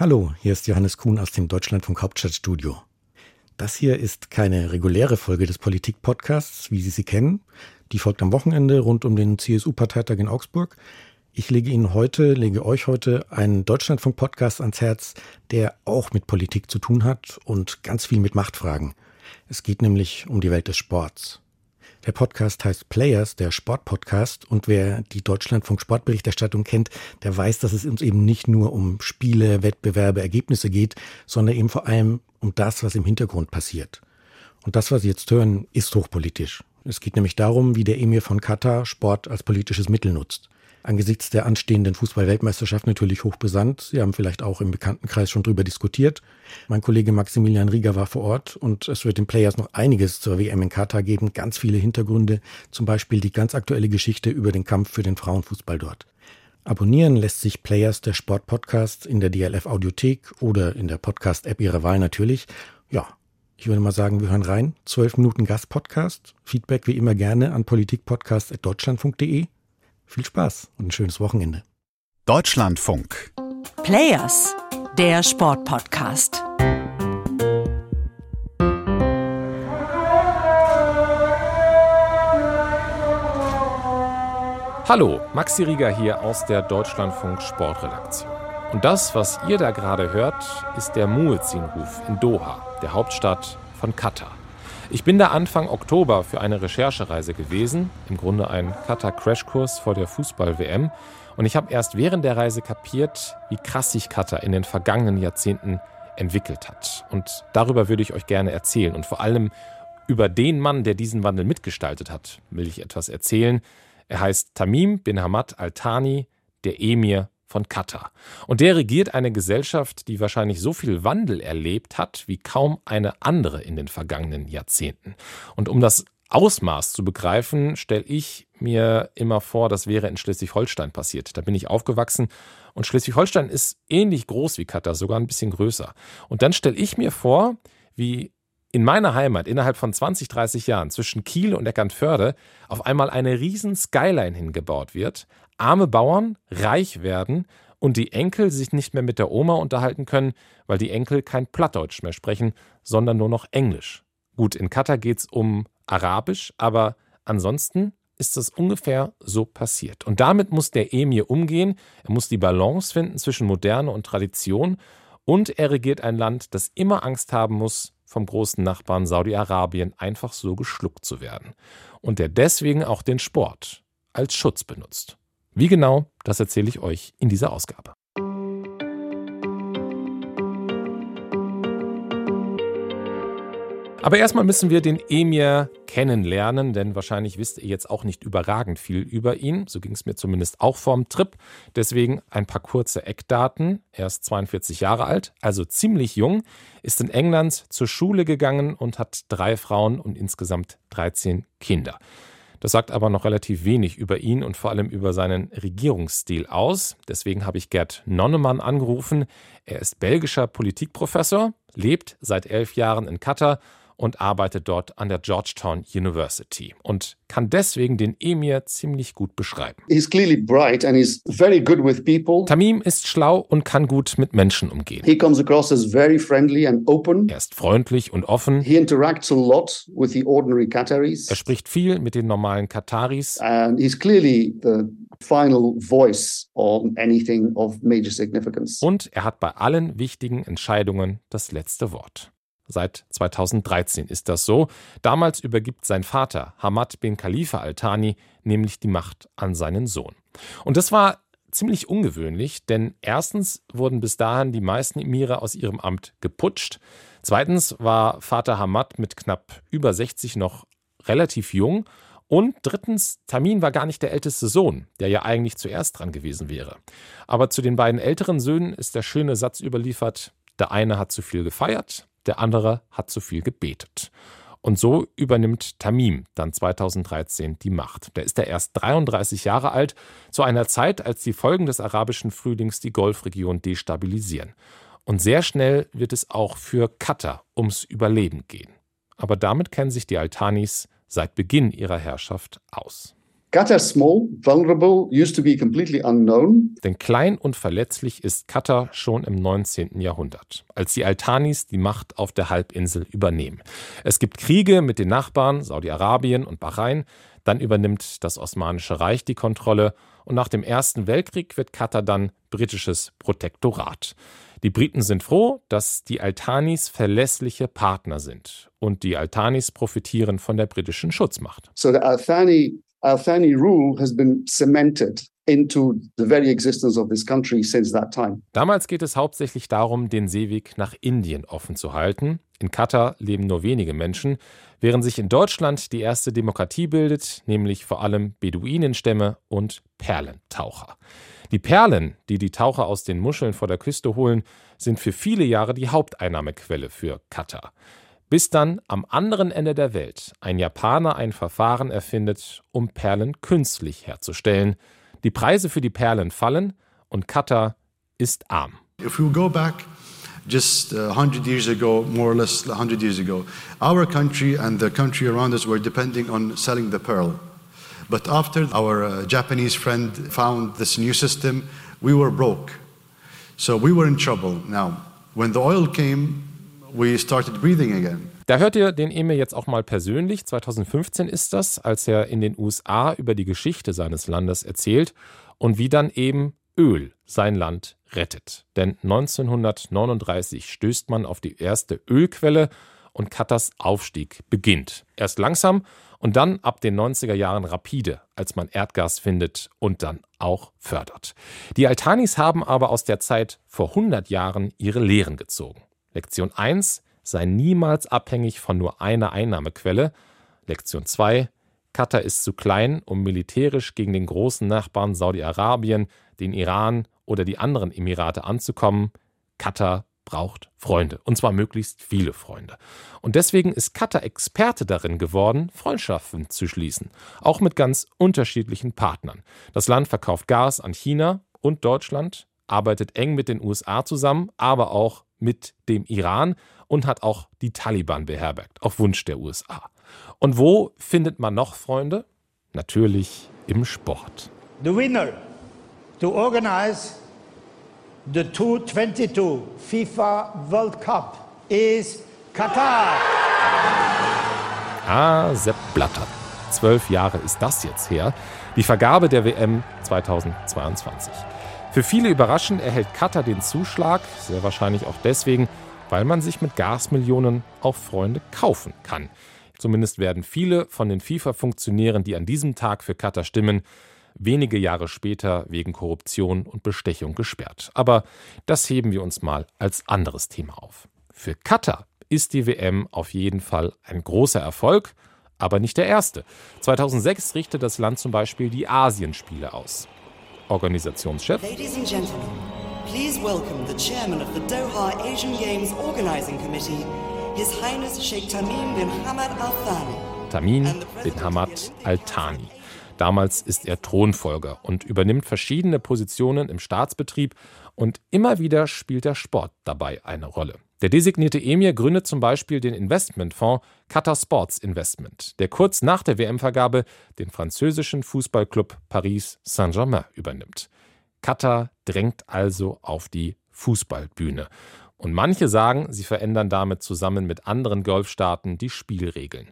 Hallo, hier ist Johannes Kuhn aus dem Deutschlandfunk Hauptstadtstudio. Das hier ist keine reguläre Folge des Politik-Podcasts, wie Sie sie kennen. Die folgt am Wochenende rund um den CSU-Parteitag in Augsburg. Ich lege Ihnen heute, lege euch heute einen Deutschlandfunk-Podcast ans Herz, der auch mit Politik zu tun hat und ganz viel mit Machtfragen. Es geht nämlich um die Welt des Sports. Der Podcast heißt Players, der Sportpodcast. Und wer die Deutschlandfunk Sportberichterstattung kennt, der weiß, dass es uns eben nicht nur um Spiele, Wettbewerbe, Ergebnisse geht, sondern eben vor allem um das, was im Hintergrund passiert. Und das, was Sie jetzt hören, ist hochpolitisch. Es geht nämlich darum, wie der Emir von Katar Sport als politisches Mittel nutzt angesichts der anstehenden Fußball-Weltmeisterschaft natürlich hochbesandt. Sie haben vielleicht auch im Bekanntenkreis schon drüber diskutiert. Mein Kollege Maximilian Rieger war vor Ort und es wird den Players noch einiges zur WM in Katar geben, ganz viele Hintergründe, zum Beispiel die ganz aktuelle Geschichte über den Kampf für den Frauenfußball dort. Abonnieren lässt sich Players der Sportpodcast in der DLF Audiothek oder in der Podcast-App Ihrer Wahl natürlich. Ja, ich würde mal sagen, wir hören rein. Zwölf Minuten Gastpodcast. Feedback wie immer gerne an politikpodcast.deutschlandfunk.de. Viel Spaß und ein schönes Wochenende. Deutschlandfunk. Players, der Sportpodcast. Hallo, Maxi Rieger hier aus der Deutschlandfunk Sportredaktion. Und das, was ihr da gerade hört, ist der Muezzin-Ruf in Doha, der Hauptstadt von Katar. Ich bin da Anfang Oktober für eine Recherchereise gewesen, im Grunde ein Katar-Crashkurs vor der Fußball-WM. Und ich habe erst während der Reise kapiert, wie krass sich Katar in den vergangenen Jahrzehnten entwickelt hat. Und darüber würde ich euch gerne erzählen. Und vor allem über den Mann, der diesen Wandel mitgestaltet hat, will ich etwas erzählen. Er heißt Tamim bin Hamad Al-Thani, der Emir von Katar. Und der regiert eine Gesellschaft, die wahrscheinlich so viel Wandel erlebt hat wie kaum eine andere in den vergangenen Jahrzehnten. Und um das Ausmaß zu begreifen, stelle ich mir immer vor, das wäre in Schleswig-Holstein passiert. Da bin ich aufgewachsen und Schleswig-Holstein ist ähnlich groß wie Katar, sogar ein bisschen größer. Und dann stelle ich mir vor, wie in meiner Heimat innerhalb von 20, 30 Jahren zwischen Kiel und Eckernförde auf einmal eine riesen Skyline hingebaut wird, arme Bauern reich werden und die Enkel sich nicht mehr mit der Oma unterhalten können, weil die Enkel kein Plattdeutsch mehr sprechen, sondern nur noch Englisch. Gut, in Katar geht es um Arabisch, aber ansonsten ist das ungefähr so passiert. Und damit muss der Emir umgehen, er muss die Balance finden zwischen Moderne und Tradition und er regiert ein Land, das immer Angst haben muss, vom großen Nachbarn Saudi-Arabien einfach so geschluckt zu werden. Und der deswegen auch den Sport als Schutz benutzt. Wie genau, das erzähle ich euch in dieser Ausgabe. Aber erstmal müssen wir den Emir kennenlernen, denn wahrscheinlich wisst ihr jetzt auch nicht überragend viel über ihn. So ging es mir zumindest auch vorm Trip. Deswegen ein paar kurze Eckdaten. Er ist 42 Jahre alt, also ziemlich jung, ist in England zur Schule gegangen und hat drei Frauen und insgesamt 13 Kinder. Das sagt aber noch relativ wenig über ihn und vor allem über seinen Regierungsstil aus. Deswegen habe ich Gerd Nonnemann angerufen. Er ist belgischer Politikprofessor, lebt seit elf Jahren in Katar und arbeitet dort an der Georgetown University und kann deswegen den Emir ziemlich gut beschreiben. Tamim ist schlau und kann gut mit Menschen umgehen. He comes across as very friendly and open. Er ist freundlich und offen. He interacts a lot with the ordinary Qataris. Er spricht viel mit den normalen Kataris. And he's clearly the final voice on anything of major significance. Und er hat bei allen wichtigen Entscheidungen das letzte Wort. Seit 2013 ist das so. Damals übergibt sein Vater, Hamad bin Khalifa al-Thani, nämlich die Macht an seinen Sohn. Und das war ziemlich ungewöhnlich, denn erstens wurden bis dahin die meisten Emire aus ihrem Amt geputscht. Zweitens war Vater Hamad mit knapp über 60 noch relativ jung. Und drittens, Tamin war gar nicht der älteste Sohn, der ja eigentlich zuerst dran gewesen wäre. Aber zu den beiden älteren Söhnen ist der schöne Satz überliefert, der eine hat zu viel gefeiert, der andere hat zu viel gebetet. Und so übernimmt Tamim dann 2013 die Macht. Der ist er erst 33 Jahre alt, zu einer Zeit, als die Folgen des arabischen Frühlings die Golfregion destabilisieren. Und sehr schnell wird es auch für Katar ums Überleben gehen. Aber damit kennen sich die Altanis seit Beginn ihrer Herrschaft aus. Qatar small, vulnerable, used to be completely unknown. Denn klein und verletzlich ist Katar schon im 19. Jahrhundert, als die Altanis die Macht auf der Halbinsel übernehmen. Es gibt Kriege mit den Nachbarn Saudi-Arabien und Bahrain, dann übernimmt das Osmanische Reich die Kontrolle und nach dem Ersten Weltkrieg wird Katar dann britisches Protektorat. Die Briten sind froh, dass die Altanis verlässliche Partner sind und die Altanis profitieren von der britischen Schutzmacht. So the Al-Thani Al-Thani rule has been cemented into the very existence of this country since that time. Damals geht es hauptsächlich darum, den Seeweg nach Indien offen zu halten. In Katar leben nur wenige Menschen, während sich in Deutschland die erste Demokratie bildet, nämlich vor allem Beduinenstämme und Perlentaucher. Die Perlen, die die Taucher aus den Muscheln vor der Küste holen, sind für viele Jahre die Haupteinnahmequelle für Katar bis dann am anderen Ende der Welt ein Japaner ein Verfahren erfindet, um Perlen künstlich herzustellen. Die Preise für die Perlen fallen und Katar ist arm. If we go back just 100 uh, years ago, more or less 100 years ago, our country and the country around us were depending on selling the pearl. But after our uh, Japanese friend found this new system, we were broke. So we were in trouble. Now, when the oil came, Da hört ihr den Emir jetzt auch mal persönlich. 2015 ist das, als er in den USA über die Geschichte seines Landes erzählt und wie dann eben Öl sein Land rettet. Denn 1939 stößt man auf die erste Ölquelle und Katars Aufstieg beginnt. Erst langsam und dann ab den 90er Jahren rapide, als man Erdgas findet und dann auch fördert. Die Altanis haben aber aus der Zeit vor 100 Jahren ihre Lehren gezogen. Lektion 1 sei niemals abhängig von nur einer Einnahmequelle. Lektion 2 Katar ist zu klein, um militärisch gegen den großen Nachbarn Saudi-Arabien, den Iran oder die anderen Emirate anzukommen. Katar braucht Freunde, und zwar möglichst viele Freunde. Und deswegen ist Katar Experte darin geworden, Freundschaften zu schließen, auch mit ganz unterschiedlichen Partnern. Das Land verkauft Gas an China und Deutschland, arbeitet eng mit den USA zusammen, aber auch mit dem Iran und hat auch die Taliban beherbergt, auf Wunsch der USA. Und wo findet man noch Freunde? Natürlich im Sport. The winner to organize the 2022 FIFA World Cup is Katar. Ah, Sepp Blatter. Zwölf Jahre ist das jetzt her. Die Vergabe der WM 2022. Für viele überraschend erhält Katar den Zuschlag, sehr wahrscheinlich auch deswegen, weil man sich mit Gasmillionen auch Freunde kaufen kann. Zumindest werden viele von den FIFA-Funktionären, die an diesem Tag für Katar stimmen, wenige Jahre später wegen Korruption und Bestechung gesperrt. Aber das heben wir uns mal als anderes Thema auf. Für Katar ist die WM auf jeden Fall ein großer Erfolg, aber nicht der erste. 2006 richtet das Land zum Beispiel die Asienspiele aus. Organisationschef. Ladies and gentlemen, please welcome the chairman of the Doha Asian Games Organizing Committee, His Highness Sheikh Tamim bin Hamad Al Thani. Tamim bin Hamad Al Thani. Damals ist er Thronfolger und übernimmt verschiedene Positionen im Staatsbetrieb und immer wieder spielt der Sport dabei eine Rolle. Der designierte Emir gründet zum Beispiel den Investmentfonds Qatar Sports Investment, der kurz nach der WM-Vergabe den französischen Fußballclub Paris Saint-Germain übernimmt. Katar drängt also auf die Fußballbühne. Und manche sagen, sie verändern damit zusammen mit anderen Golfstaaten die Spielregeln.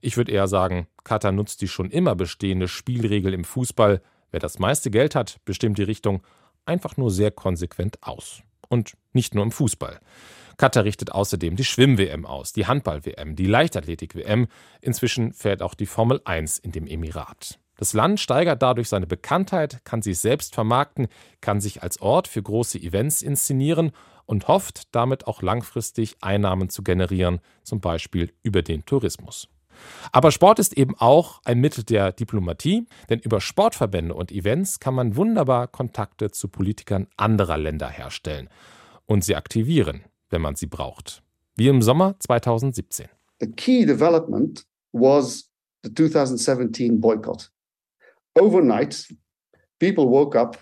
Ich würde eher sagen, Katar nutzt die schon immer bestehende Spielregel im Fußball. Wer das meiste Geld hat, bestimmt die Richtung einfach nur sehr konsequent aus. Und nicht nur im Fußball. Katar richtet außerdem die Schwimm-WM aus, die Handball-WM, die Leichtathletik-WM. Inzwischen fährt auch die Formel 1 in dem Emirat. Das Land steigert dadurch seine Bekanntheit, kann sich selbst vermarkten, kann sich als Ort für große Events inszenieren und hofft damit auch langfristig Einnahmen zu generieren, zum Beispiel über den Tourismus. Aber Sport ist eben auch ein Mittel der Diplomatie, denn über Sportverbände und Events kann man wunderbar Kontakte zu Politikern anderer Länder herstellen und sie aktivieren wenn man sie braucht. Wie im Sommer 2017. The key development was the 2017 boycott. Overnight, people woke up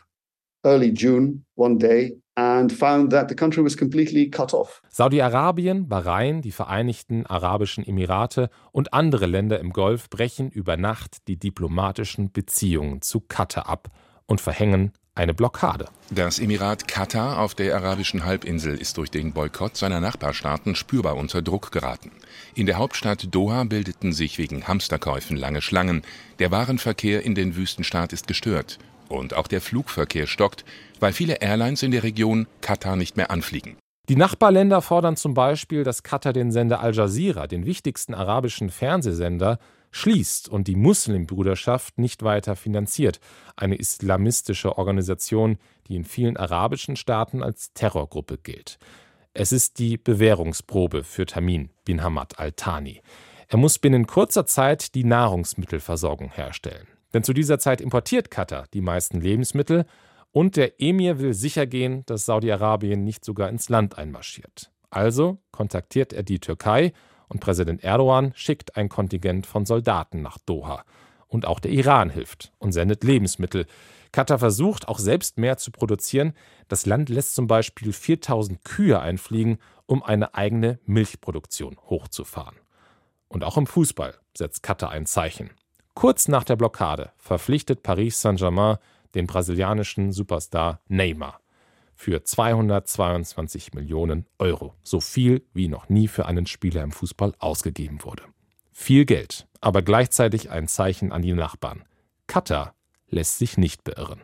early June one day and found that the country was completely cut off. Saudi-Arabien, Bahrain, die Vereinigten Arabischen Emirate und andere Länder im Golf brechen über Nacht die diplomatischen Beziehungen zu Katar ab und verhängen eine Blockade. Das Emirat Katar auf der arabischen Halbinsel ist durch den Boykott seiner Nachbarstaaten spürbar unter Druck geraten. In der Hauptstadt Doha bildeten sich wegen Hamsterkäufen lange Schlangen. Der Warenverkehr in den Wüstenstaat ist gestört. Und auch der Flugverkehr stockt, weil viele Airlines in der Region Katar nicht mehr anfliegen. Die Nachbarländer fordern zum Beispiel, dass Katar den Sender Al Jazeera, den wichtigsten arabischen Fernsehsender, schließt und die Muslimbruderschaft nicht weiter finanziert, eine islamistische Organisation, die in vielen arabischen Staaten als Terrorgruppe gilt. Es ist die Bewährungsprobe für Tamin bin Hamad al-Thani. Er muss binnen kurzer Zeit die Nahrungsmittelversorgung herstellen. Denn zu dieser Zeit importiert Katar die meisten Lebensmittel und der Emir will sichergehen, dass Saudi-Arabien nicht sogar ins Land einmarschiert. Also kontaktiert er die Türkei und Präsident Erdogan schickt ein Kontingent von Soldaten nach Doha. Und auch der Iran hilft und sendet Lebensmittel. Katar versucht auch selbst mehr zu produzieren. Das Land lässt zum Beispiel 4000 Kühe einfliegen, um eine eigene Milchproduktion hochzufahren. Und auch im Fußball setzt Katar ein Zeichen. Kurz nach der Blockade verpflichtet Paris Saint-Germain den brasilianischen Superstar Neymar für 222 Millionen Euro. So viel wie noch nie für einen Spieler im Fußball ausgegeben wurde. Viel Geld, aber gleichzeitig ein Zeichen an die Nachbarn. Katar lässt sich nicht beirren.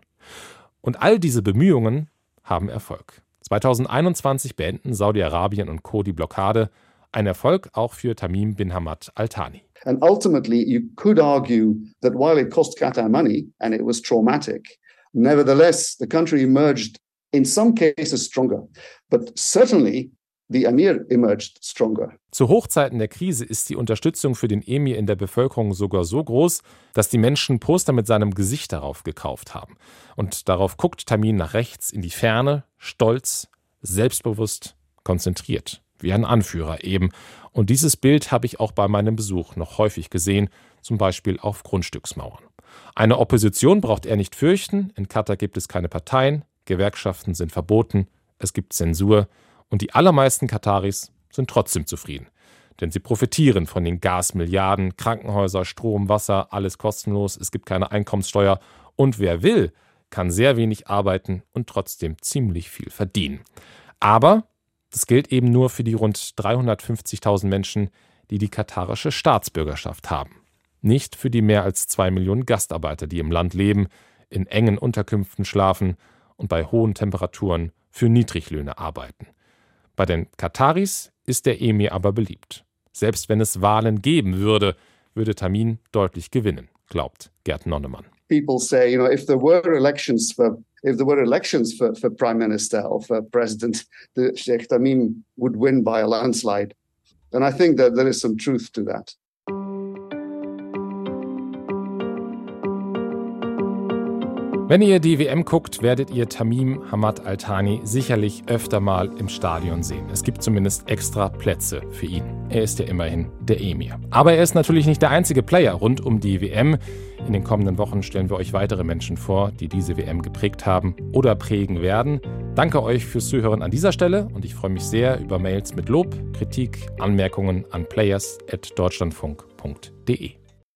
Und all diese Bemühungen haben Erfolg. 2021 beenden Saudi-Arabien und Co. die Blockade. Ein Erfolg auch für Tamim bin Hamad Al-Thani. And ultimately, you could argue that while it cost Qatar money and it was traumatic, nevertheless, the country emerged in some cases stronger. But certainly, the Emir emerged stronger. Zu Hochzeiten der Krise ist die Unterstützung für den Emir in der Bevölkerung sogar so groß, dass die Menschen Poster mit seinem Gesicht darauf gekauft haben. Und darauf guckt Tamin nach rechts in die Ferne, stolz, selbstbewusst, konzentriert, wie ein Anführer eben. Und dieses Bild habe ich auch bei meinem Besuch noch häufig gesehen, zum Beispiel auf Grundstücksmauern. Eine Opposition braucht er nicht fürchten, in Katar gibt es keine Parteien, Gewerkschaften sind verboten, es gibt Zensur und die allermeisten Kataris sind trotzdem zufrieden. Denn sie profitieren von den Gasmilliarden, Krankenhäuser, Strom, Wasser, alles kostenlos, es gibt keine Einkommenssteuer und wer will, kann sehr wenig arbeiten und trotzdem ziemlich viel verdienen. Aber das gilt eben nur für die rund 350.000 Menschen, die die katarische Staatsbürgerschaft haben. Nicht für die mehr als zwei Millionen Gastarbeiter, die im Land leben, in engen Unterkünften schlafen und bei hohen Temperaturen für Niedriglöhne arbeiten. Bei den Kataris ist der Emir aber beliebt. Selbst wenn es Wahlen geben würde, würde Tamin deutlich gewinnen, glaubt Gerd Nonnemann. People say, you know, if there were elections for if there were elections for, for prime minister or for president, the Sheikh Tamim would win by a landslide. And I think that there is some truth to that. Wenn ihr die WM guckt, werdet ihr Tamim Hamad Al-Thani sicherlich öfter mal im Stadion sehen. Es gibt zumindest extra Plätze für ihn. Er ist ja immerhin der Emir. Aber er ist natürlich nicht der einzige Player rund um die WM. In den kommenden Wochen stellen wir euch weitere Menschen vor, die diese WM geprägt haben oder prägen werden. Danke euch fürs Zuhören an dieser Stelle und ich freue mich sehr über Mails mit Lob, Kritik, Anmerkungen an players.deutschlandfunk.de.